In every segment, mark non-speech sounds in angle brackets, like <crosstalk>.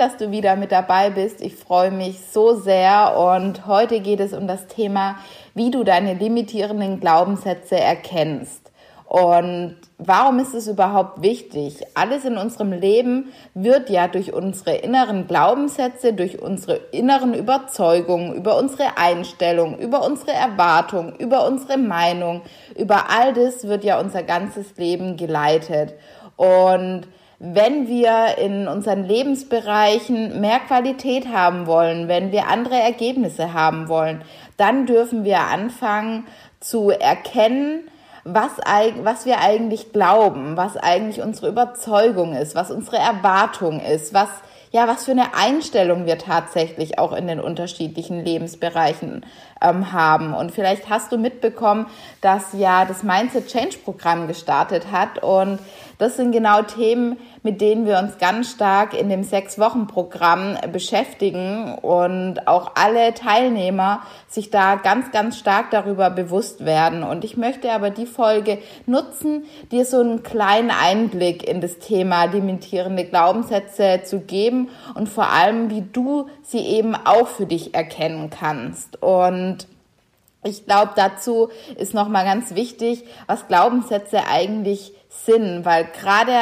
Dass du wieder mit dabei bist. Ich freue mich so sehr und heute geht es um das Thema, wie du deine limitierenden Glaubenssätze erkennst. Und warum ist es überhaupt wichtig? Alles in unserem Leben wird ja durch unsere inneren Glaubenssätze, durch unsere inneren Überzeugungen, über unsere Einstellung, über unsere Erwartung, über unsere Meinung, über all das wird ja unser ganzes Leben geleitet. Und wenn wir in unseren Lebensbereichen mehr Qualität haben wollen, wenn wir andere Ergebnisse haben wollen, dann dürfen wir anfangen zu erkennen, was, was wir eigentlich glauben, was eigentlich unsere Überzeugung ist, was unsere Erwartung ist, was ja, was für eine Einstellung wir tatsächlich auch in den unterschiedlichen Lebensbereichen ähm, haben. Und vielleicht hast du mitbekommen, dass ja das Mindset Change Programm gestartet hat. Und das sind genau Themen, mit denen wir uns ganz stark in dem Sechs-Wochen-Programm beschäftigen und auch alle Teilnehmer sich da ganz, ganz stark darüber bewusst werden. Und ich möchte aber die Folge nutzen, dir so einen kleinen Einblick in das Thema limitierende Glaubenssätze zu geben und vor allem, wie du sie eben auch für dich erkennen kannst. Und ich glaube, dazu ist nochmal ganz wichtig, was Glaubenssätze eigentlich sind, weil gerade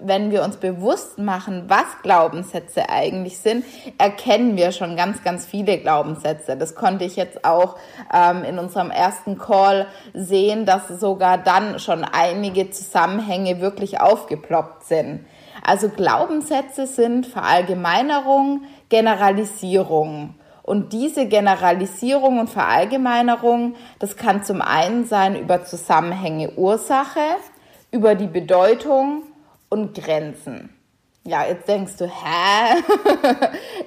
wenn wir uns bewusst machen, was Glaubenssätze eigentlich sind, erkennen wir schon ganz, ganz viele Glaubenssätze. Das konnte ich jetzt auch ähm, in unserem ersten Call sehen, dass sogar dann schon einige Zusammenhänge wirklich aufgeploppt sind. Also Glaubenssätze sind Verallgemeinerung, Generalisierung. Und diese Generalisierung und Verallgemeinerung, das kann zum einen sein über Zusammenhänge Ursache, über die Bedeutung und Grenzen. Ja, jetzt denkst du, hä?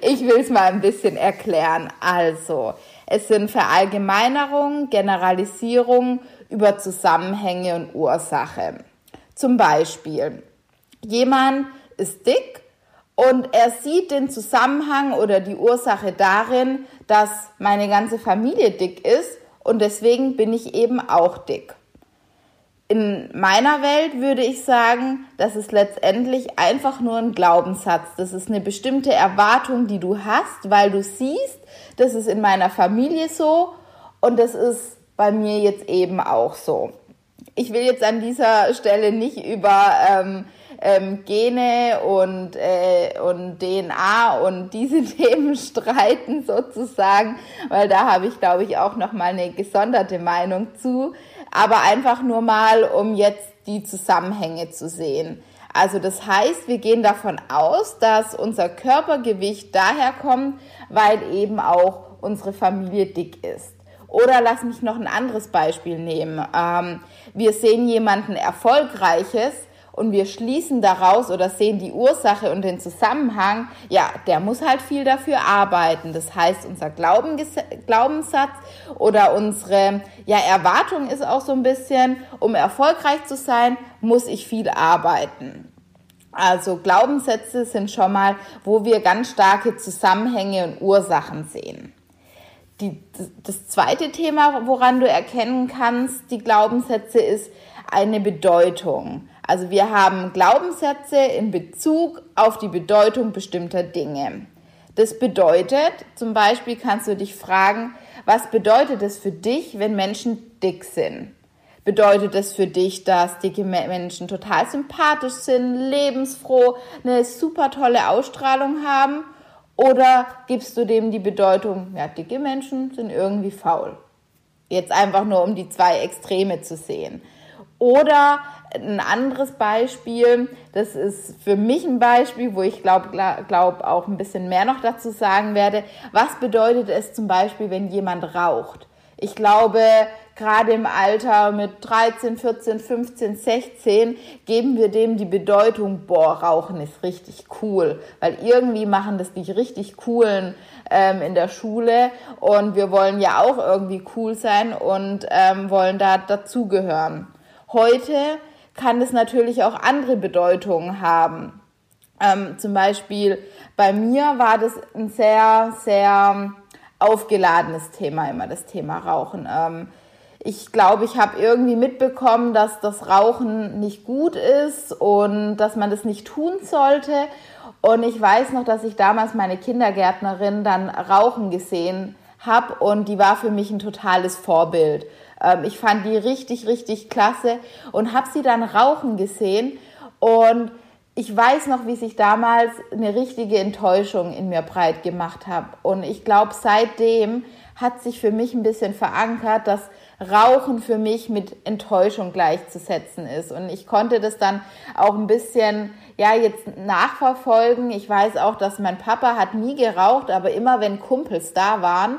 <laughs> ich will es mal ein bisschen erklären. Also, es sind Verallgemeinerungen, Generalisierungen über Zusammenhänge und Ursache. Zum Beispiel, jemand ist dick und er sieht den Zusammenhang oder die Ursache darin, dass meine ganze Familie dick ist und deswegen bin ich eben auch dick in meiner Welt würde ich sagen, das ist letztendlich einfach nur ein Glaubenssatz. Das ist eine bestimmte Erwartung, die du hast, weil du siehst, das ist in meiner Familie so und das ist bei mir jetzt eben auch so. Ich will jetzt an dieser Stelle nicht über ähm, ähm, Gene und, äh, und DNA und diese <laughs> Themen streiten sozusagen, weil da habe ich, glaube ich, auch noch mal eine gesonderte Meinung zu aber einfach nur mal, um jetzt die Zusammenhänge zu sehen. Also das heißt, wir gehen davon aus, dass unser Körpergewicht daher kommt, weil eben auch unsere Familie dick ist. Oder lass mich noch ein anderes Beispiel nehmen. Ähm, wir sehen jemanden Erfolgreiches und wir schließen daraus oder sehen die Ursache und den Zusammenhang, ja, der muss halt viel dafür arbeiten. Das heißt, unser Glaubenssatz oder unsere ja, Erwartung ist auch so ein bisschen, um erfolgreich zu sein, muss ich viel arbeiten. Also Glaubenssätze sind schon mal, wo wir ganz starke Zusammenhänge und Ursachen sehen. Die, das zweite Thema, woran du erkennen kannst, die Glaubenssätze, ist eine Bedeutung. Also wir haben Glaubenssätze in Bezug auf die Bedeutung bestimmter Dinge. Das bedeutet, zum Beispiel kannst du dich fragen, was bedeutet es für dich, wenn Menschen dick sind? Bedeutet es für dich, dass dicke Menschen total sympathisch sind, lebensfroh, eine super tolle Ausstrahlung haben? Oder gibst du dem die Bedeutung, ja, dicke Menschen sind irgendwie faul? Jetzt einfach nur, um die zwei Extreme zu sehen. Oder ein anderes Beispiel, das ist für mich ein Beispiel, wo ich glaube glaub auch ein bisschen mehr noch dazu sagen werde. Was bedeutet es zum Beispiel, wenn jemand raucht? Ich glaube, gerade im Alter mit 13, 14, 15, 16 geben wir dem die Bedeutung, boah, Rauchen ist richtig cool, weil irgendwie machen das die richtig coolen ähm, in der Schule und wir wollen ja auch irgendwie cool sein und ähm, wollen da dazugehören. Heute kann es natürlich auch andere Bedeutungen haben. Ähm, zum Beispiel bei mir war das ein sehr, sehr aufgeladenes Thema, immer das Thema Rauchen. Ähm, ich glaube, ich habe irgendwie mitbekommen, dass das Rauchen nicht gut ist und dass man das nicht tun sollte. Und ich weiß noch, dass ich damals meine Kindergärtnerin dann rauchen gesehen habe und die war für mich ein totales Vorbild. Ähm, ich fand die richtig, richtig klasse und habe sie dann rauchen gesehen und ich weiß noch, wie sich damals eine richtige Enttäuschung in mir breit gemacht hat. Und ich glaube, seitdem hat sich für mich ein bisschen verankert, dass Rauchen für mich mit Enttäuschung gleichzusetzen ist. Und ich konnte das dann auch ein bisschen, ja, jetzt nachverfolgen. Ich weiß auch, dass mein Papa hat nie geraucht, aber immer wenn Kumpels da waren,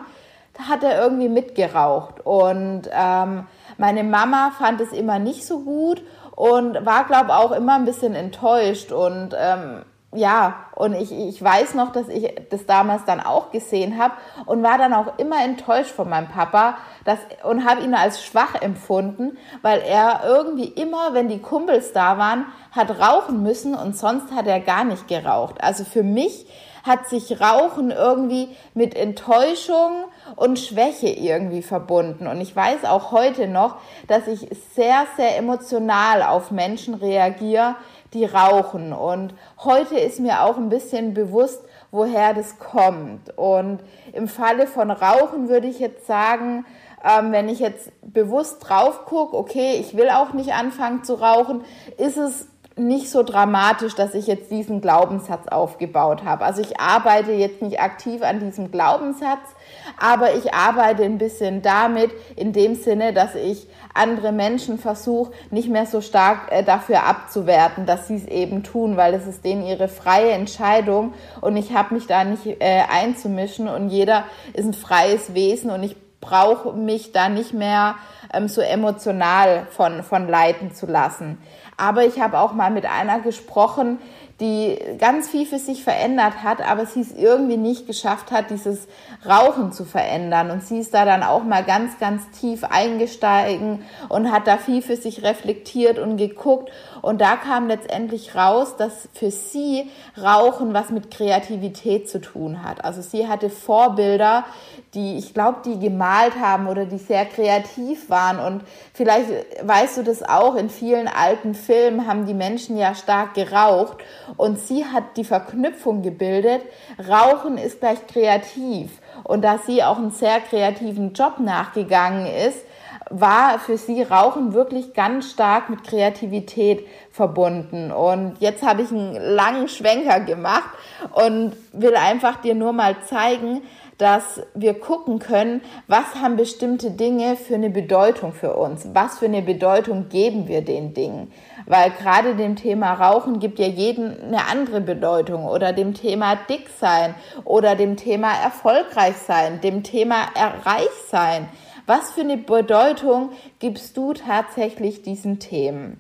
hat er irgendwie mitgeraucht. Und ähm, meine Mama fand es immer nicht so gut und war, glaube auch immer ein bisschen enttäuscht. Und ähm, ja, und ich, ich weiß noch, dass ich das damals dann auch gesehen habe und war dann auch immer enttäuscht von meinem Papa dass, und habe ihn als schwach empfunden, weil er irgendwie immer, wenn die Kumpels da waren, hat rauchen müssen und sonst hat er gar nicht geraucht. Also für mich hat sich Rauchen irgendwie mit Enttäuschung und Schwäche irgendwie verbunden. Und ich weiß auch heute noch, dass ich sehr, sehr emotional auf Menschen reagiere, die rauchen. Und heute ist mir auch ein bisschen bewusst, woher das kommt. Und im Falle von Rauchen würde ich jetzt sagen, ähm, wenn ich jetzt bewusst drauf gucke, okay, ich will auch nicht anfangen zu rauchen, ist es nicht so dramatisch, dass ich jetzt diesen Glaubenssatz aufgebaut habe. Also ich arbeite jetzt nicht aktiv an diesem Glaubenssatz, aber ich arbeite ein bisschen damit in dem Sinne, dass ich andere Menschen versuche, nicht mehr so stark äh, dafür abzuwerten, dass sie es eben tun, weil es ist denen ihre freie Entscheidung und ich habe mich da nicht äh, einzumischen und jeder ist ein freies Wesen und ich brauche mich da nicht mehr ähm, so emotional von, von leiten zu lassen. Aber ich habe auch mal mit einer gesprochen, die ganz viel für sich verändert hat, aber sie es irgendwie nicht geschafft hat, dieses Rauchen zu verändern. Und sie ist da dann auch mal ganz, ganz tief eingesteigen und hat da viel für sich reflektiert und geguckt. Und da kam letztendlich raus, dass für sie Rauchen was mit Kreativität zu tun hat. Also sie hatte Vorbilder, die, ich glaube, die gemalt haben oder die sehr kreativ waren. Und vielleicht weißt du das auch, in vielen alten Filmen haben die Menschen ja stark geraucht. Und sie hat die Verknüpfung gebildet, Rauchen ist gleich kreativ. Und da sie auch einen sehr kreativen Job nachgegangen ist, war für sie Rauchen wirklich ganz stark mit Kreativität verbunden. Und jetzt habe ich einen langen Schwenker gemacht und will einfach dir nur mal zeigen, dass wir gucken können, was haben bestimmte Dinge für eine Bedeutung für uns? Was für eine Bedeutung geben wir den Dingen? Weil gerade dem Thema Rauchen gibt ja jeden eine andere Bedeutung oder dem Thema dick sein oder dem Thema erfolgreich sein, dem Thema erreich sein. Was für eine Bedeutung gibst du tatsächlich diesen Themen?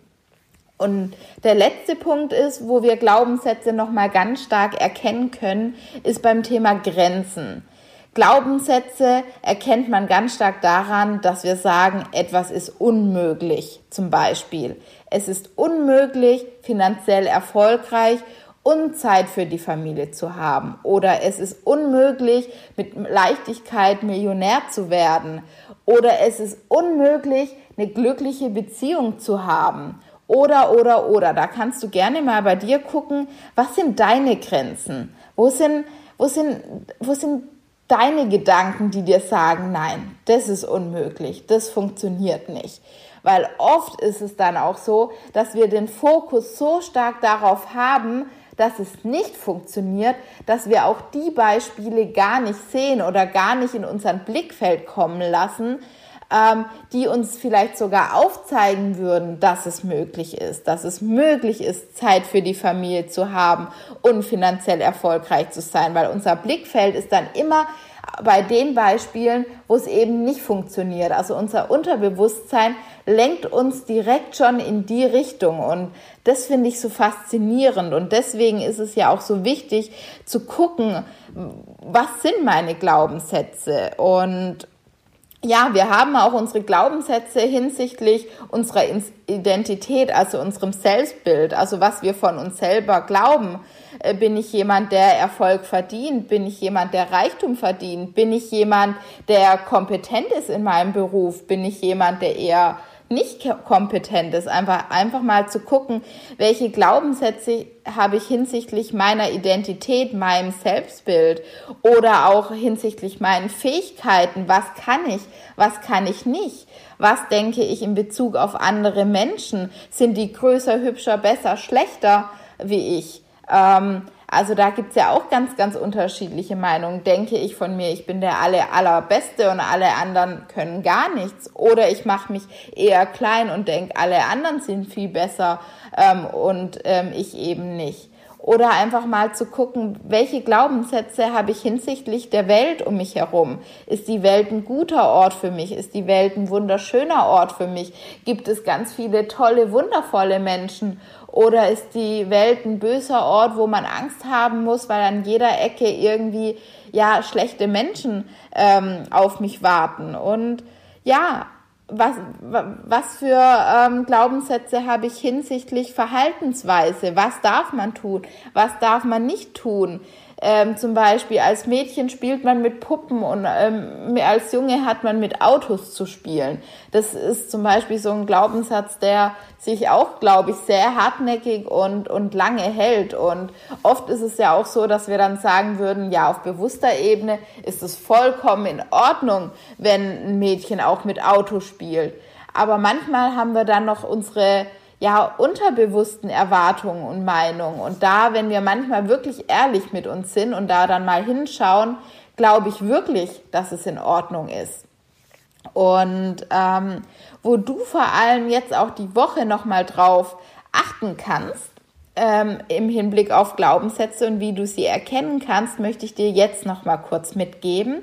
Und der letzte Punkt ist, wo wir Glaubenssätze nochmal ganz stark erkennen können, ist beim Thema Grenzen. Glaubenssätze erkennt man ganz stark daran, dass wir sagen, etwas ist unmöglich. Zum Beispiel, es ist unmöglich, finanziell erfolgreich und Zeit für die Familie zu haben. Oder es ist unmöglich, mit Leichtigkeit Millionär zu werden. Oder es ist unmöglich, eine glückliche Beziehung zu haben. Oder, oder, oder. Da kannst du gerne mal bei dir gucken, was sind deine Grenzen? Wo sind, wo sind, wo sind deine Gedanken, die dir sagen, nein, das ist unmöglich, das funktioniert nicht. Weil oft ist es dann auch so, dass wir den Fokus so stark darauf haben, dass es nicht funktioniert, dass wir auch die Beispiele gar nicht sehen oder gar nicht in unseren Blickfeld kommen lassen, ähm, die uns vielleicht sogar aufzeigen würden, dass es möglich ist, dass es möglich ist, Zeit für die Familie zu haben und finanziell erfolgreich zu sein, weil unser Blickfeld ist dann immer bei den Beispielen, wo es eben nicht funktioniert. Also unser Unterbewusstsein lenkt uns direkt schon in die Richtung und das finde ich so faszinierend und deswegen ist es ja auch so wichtig zu gucken, was sind meine Glaubenssätze und ja, wir haben auch unsere Glaubenssätze hinsichtlich unserer Identität, also unserem Selbstbild, also was wir von uns selber glauben. Äh, bin ich jemand, der Erfolg verdient? Bin ich jemand, der Reichtum verdient? Bin ich jemand, der kompetent ist in meinem Beruf? Bin ich jemand, der eher nicht kompetent ist, einfach, einfach mal zu gucken, welche Glaubenssätze habe ich hinsichtlich meiner Identität, meinem Selbstbild oder auch hinsichtlich meinen Fähigkeiten, was kann ich, was kann ich nicht, was denke ich in Bezug auf andere Menschen, sind die größer, hübscher, besser, schlechter wie ich. Ähm, also da gibt's ja auch ganz, ganz unterschiedliche Meinungen. Denke ich von mir, ich bin der aller, allerbeste und alle anderen können gar nichts. Oder ich mache mich eher klein und denke, alle anderen sind viel besser ähm, und ähm, ich eben nicht. Oder einfach mal zu gucken, welche Glaubenssätze habe ich hinsichtlich der Welt um mich herum? Ist die Welt ein guter Ort für mich? Ist die Welt ein wunderschöner Ort für mich? Gibt es ganz viele tolle, wundervolle Menschen? Oder ist die Welt ein böser Ort, wo man Angst haben muss, weil an jeder Ecke irgendwie ja schlechte Menschen ähm, auf mich warten? Und ja, was, was für ähm, Glaubenssätze habe ich hinsichtlich Verhaltensweise? Was darf man tun? Was darf man nicht tun? Ähm, zum Beispiel als Mädchen spielt man mit Puppen und ähm, als Junge hat man mit Autos zu spielen. Das ist zum Beispiel so ein Glaubenssatz, der sich auch, glaube ich, sehr hartnäckig und, und lange hält. Und oft ist es ja auch so, dass wir dann sagen würden, ja, auf bewusster Ebene ist es vollkommen in Ordnung, wenn ein Mädchen auch mit Auto spielt. Aber manchmal haben wir dann noch unsere ja, unterbewussten Erwartungen und Meinungen. Und da, wenn wir manchmal wirklich ehrlich mit uns sind und da dann mal hinschauen, glaube ich wirklich, dass es in Ordnung ist. Und ähm, wo du vor allem jetzt auch die Woche nochmal drauf achten kannst, ähm, im Hinblick auf Glaubenssätze und wie du sie erkennen kannst, möchte ich dir jetzt nochmal kurz mitgeben,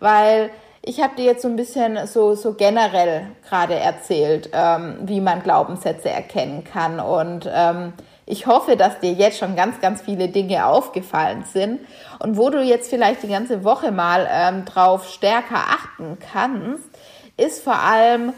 weil ich habe dir jetzt so ein bisschen so, so generell gerade erzählt, ähm, wie man Glaubenssätze erkennen kann. Und ähm, ich hoffe, dass dir jetzt schon ganz, ganz viele Dinge aufgefallen sind und wo du jetzt vielleicht die ganze Woche mal ähm, drauf stärker achten kannst, ist vor allem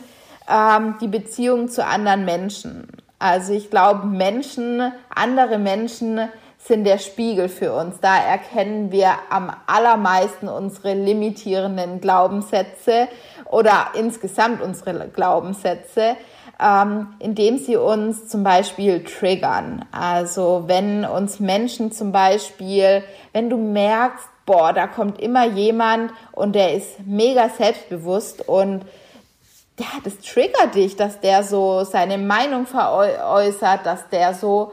ähm, die Beziehung zu anderen Menschen. Also ich glaube, Menschen, andere Menschen sind der Spiegel für uns. Da erkennen wir am allermeisten unsere limitierenden Glaubenssätze oder insgesamt unsere Glaubenssätze, ähm, indem sie uns zum Beispiel triggern. Also wenn uns Menschen zum Beispiel, wenn du merkst, boah, da kommt immer jemand und der ist mega selbstbewusst und ja, das triggert dich, dass der so seine Meinung veräußert, dass der so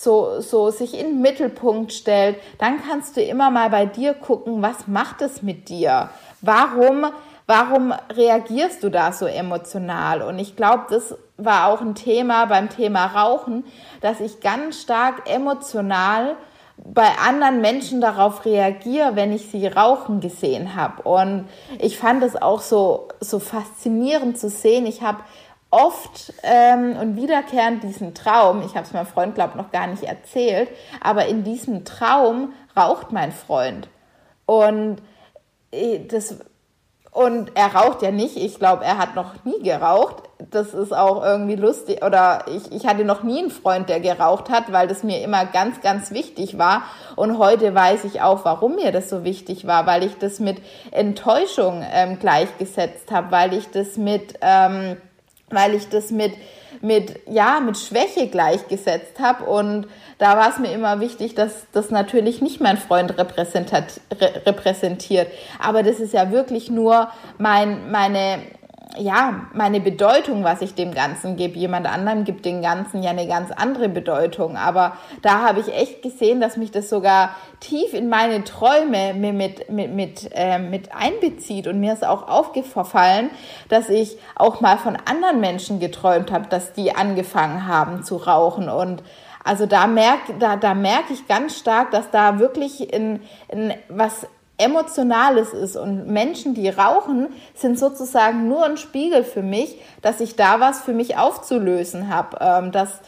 so, so sich in den Mittelpunkt stellt, dann kannst du immer mal bei dir gucken, was macht es mit dir? Warum, warum reagierst du da so emotional? Und ich glaube, das war auch ein Thema beim Thema Rauchen, dass ich ganz stark emotional bei anderen Menschen darauf reagiere, wenn ich sie rauchen gesehen habe. Und ich fand es auch so, so faszinierend zu sehen. Ich habe oft ähm, und wiederkehrend diesen Traum, ich habe es meinem Freund, glaube noch gar nicht erzählt, aber in diesem Traum raucht mein Freund. Und äh, das und er raucht ja nicht. Ich glaube, er hat noch nie geraucht. Das ist auch irgendwie lustig. Oder ich, ich hatte noch nie einen Freund, der geraucht hat, weil das mir immer ganz, ganz wichtig war. Und heute weiß ich auch, warum mir das so wichtig war, weil ich das mit Enttäuschung ähm, gleichgesetzt habe, weil ich das mit ähm, weil ich das mit, mit, ja, mit Schwäche gleichgesetzt habe. Und da war es mir immer wichtig, dass das natürlich nicht mein Freund repräsentiert. Aber das ist ja wirklich nur mein, meine, ja, meine Bedeutung, was ich dem Ganzen gebe. Jemand anderem gibt dem Ganzen ja eine ganz andere Bedeutung. Aber da habe ich echt gesehen, dass mich das sogar tief in meine Träume mit, mit, mit, äh, mit einbezieht. Und mir ist auch aufgefallen, dass ich auch mal von anderen Menschen geträumt habe, dass die angefangen haben zu rauchen. Und also da merke da, da merke ich ganz stark, dass da wirklich in, in was Emotionales ist. Und Menschen, die rauchen, sind sozusagen nur ein Spiegel für mich, dass ich da was für mich aufzulösen habe. Ähm, dass,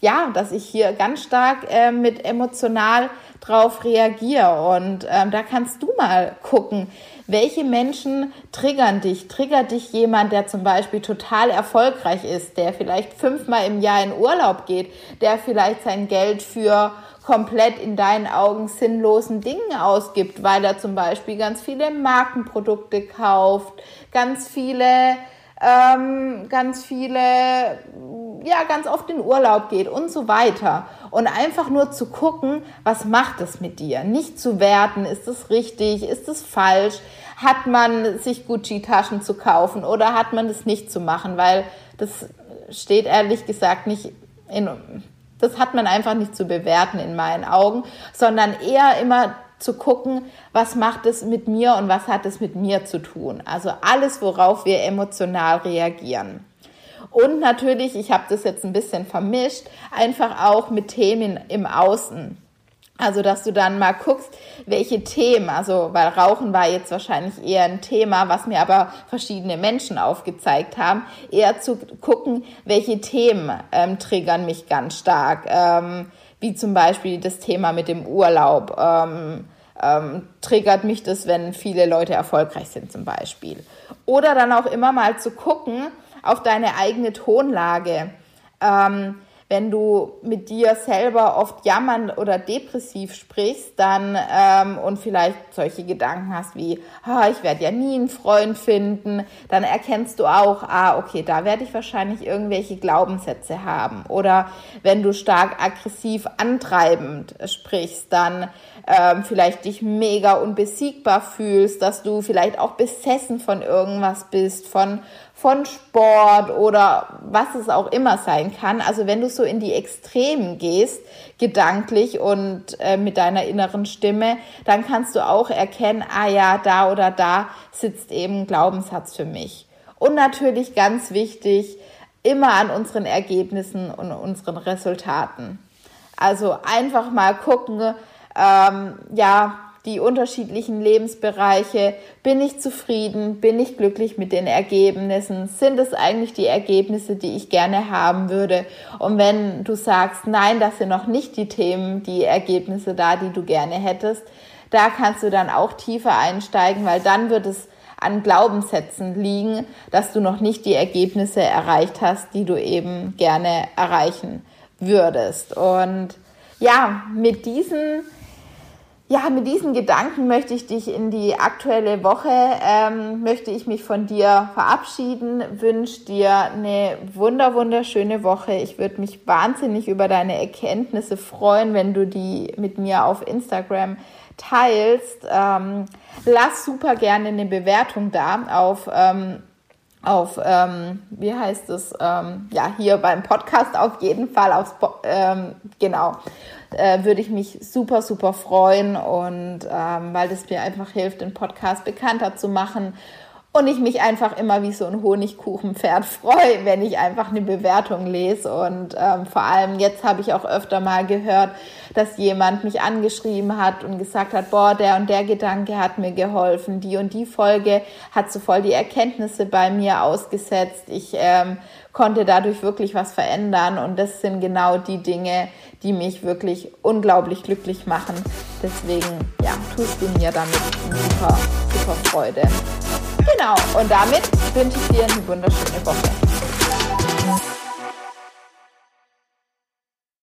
ja, dass ich hier ganz stark äh, mit emotional drauf reagiere. Und ähm, da kannst du mal gucken, welche Menschen triggern dich? Triggert dich jemand, der zum Beispiel total erfolgreich ist, der vielleicht fünfmal im Jahr in Urlaub geht, der vielleicht sein Geld für komplett in deinen Augen sinnlosen Dingen ausgibt, weil er zum Beispiel ganz viele Markenprodukte kauft, ganz viele, ähm, ganz viele, ja, ganz oft in Urlaub geht und so weiter. Und einfach nur zu gucken, was macht es mit dir? Nicht zu werten, ist es richtig, ist es falsch? Hat man sich Gucci-Taschen zu kaufen oder hat man das nicht zu machen? Weil das steht ehrlich gesagt nicht in das hat man einfach nicht zu bewerten in meinen Augen, sondern eher immer zu gucken, was macht es mit mir und was hat es mit mir zu tun. Also alles, worauf wir emotional reagieren. Und natürlich, ich habe das jetzt ein bisschen vermischt, einfach auch mit Themen im Außen. Also, dass du dann mal guckst, welche Themen, also, weil Rauchen war jetzt wahrscheinlich eher ein Thema, was mir aber verschiedene Menschen aufgezeigt haben, eher zu gucken, welche Themen ähm, triggern mich ganz stark, ähm, wie zum Beispiel das Thema mit dem Urlaub. Ähm, ähm, triggert mich das, wenn viele Leute erfolgreich sind zum Beispiel. Oder dann auch immer mal zu gucken auf deine eigene Tonlage. Ähm, wenn du mit dir selber oft jammernd oder depressiv sprichst, dann ähm, und vielleicht solche Gedanken hast wie, ah, ich werde ja nie einen Freund finden, dann erkennst du auch, ah, okay, da werde ich wahrscheinlich irgendwelche Glaubenssätze haben. Oder wenn du stark aggressiv antreibend sprichst, dann ähm, vielleicht dich mega unbesiegbar fühlst, dass du vielleicht auch besessen von irgendwas bist, von von Sport oder was es auch immer sein kann. Also wenn du so in die Extremen gehst, gedanklich und äh, mit deiner inneren Stimme, dann kannst du auch erkennen, ah ja, da oder da sitzt eben ein Glaubenssatz für mich. Und natürlich ganz wichtig, immer an unseren Ergebnissen und unseren Resultaten. Also einfach mal gucken, ähm, ja, die unterschiedlichen Lebensbereiche. Bin ich zufrieden? Bin ich glücklich mit den Ergebnissen? Sind es eigentlich die Ergebnisse, die ich gerne haben würde? Und wenn du sagst, nein, das sind noch nicht die Themen, die Ergebnisse da, die du gerne hättest, da kannst du dann auch tiefer einsteigen, weil dann wird es an Glaubenssätzen liegen, dass du noch nicht die Ergebnisse erreicht hast, die du eben gerne erreichen würdest. Und ja, mit diesen ja, mit diesen Gedanken möchte ich dich in die aktuelle Woche, ähm, möchte ich mich von dir verabschieden, wünsche dir eine wunder, wunderschöne Woche. Ich würde mich wahnsinnig über deine Erkenntnisse freuen, wenn du die mit mir auf Instagram teilst. Ähm, lass super gerne eine Bewertung da auf ähm, auf, ähm, wie heißt es, ähm, ja, hier beim Podcast auf jeden Fall, aufs, ähm, genau, äh, würde ich mich super, super freuen und ähm, weil das mir einfach hilft, den Podcast bekannter zu machen und ich mich einfach immer wie so ein Honigkuchenpferd <laughs> freue, wenn ich einfach eine Bewertung lese. Und ähm, vor allem jetzt habe ich auch öfter mal gehört, dass jemand mich angeschrieben hat und gesagt hat, boah, der und der Gedanke hat mir geholfen, die und die Folge hat so voll die Erkenntnisse bei mir ausgesetzt. Ich ähm, konnte dadurch wirklich was verändern und das sind genau die Dinge, die mich wirklich unglaublich glücklich machen. Deswegen, ja, tust du mir damit super, super Freude. Genau, und damit wünsche ich dir eine wunderschöne Woche.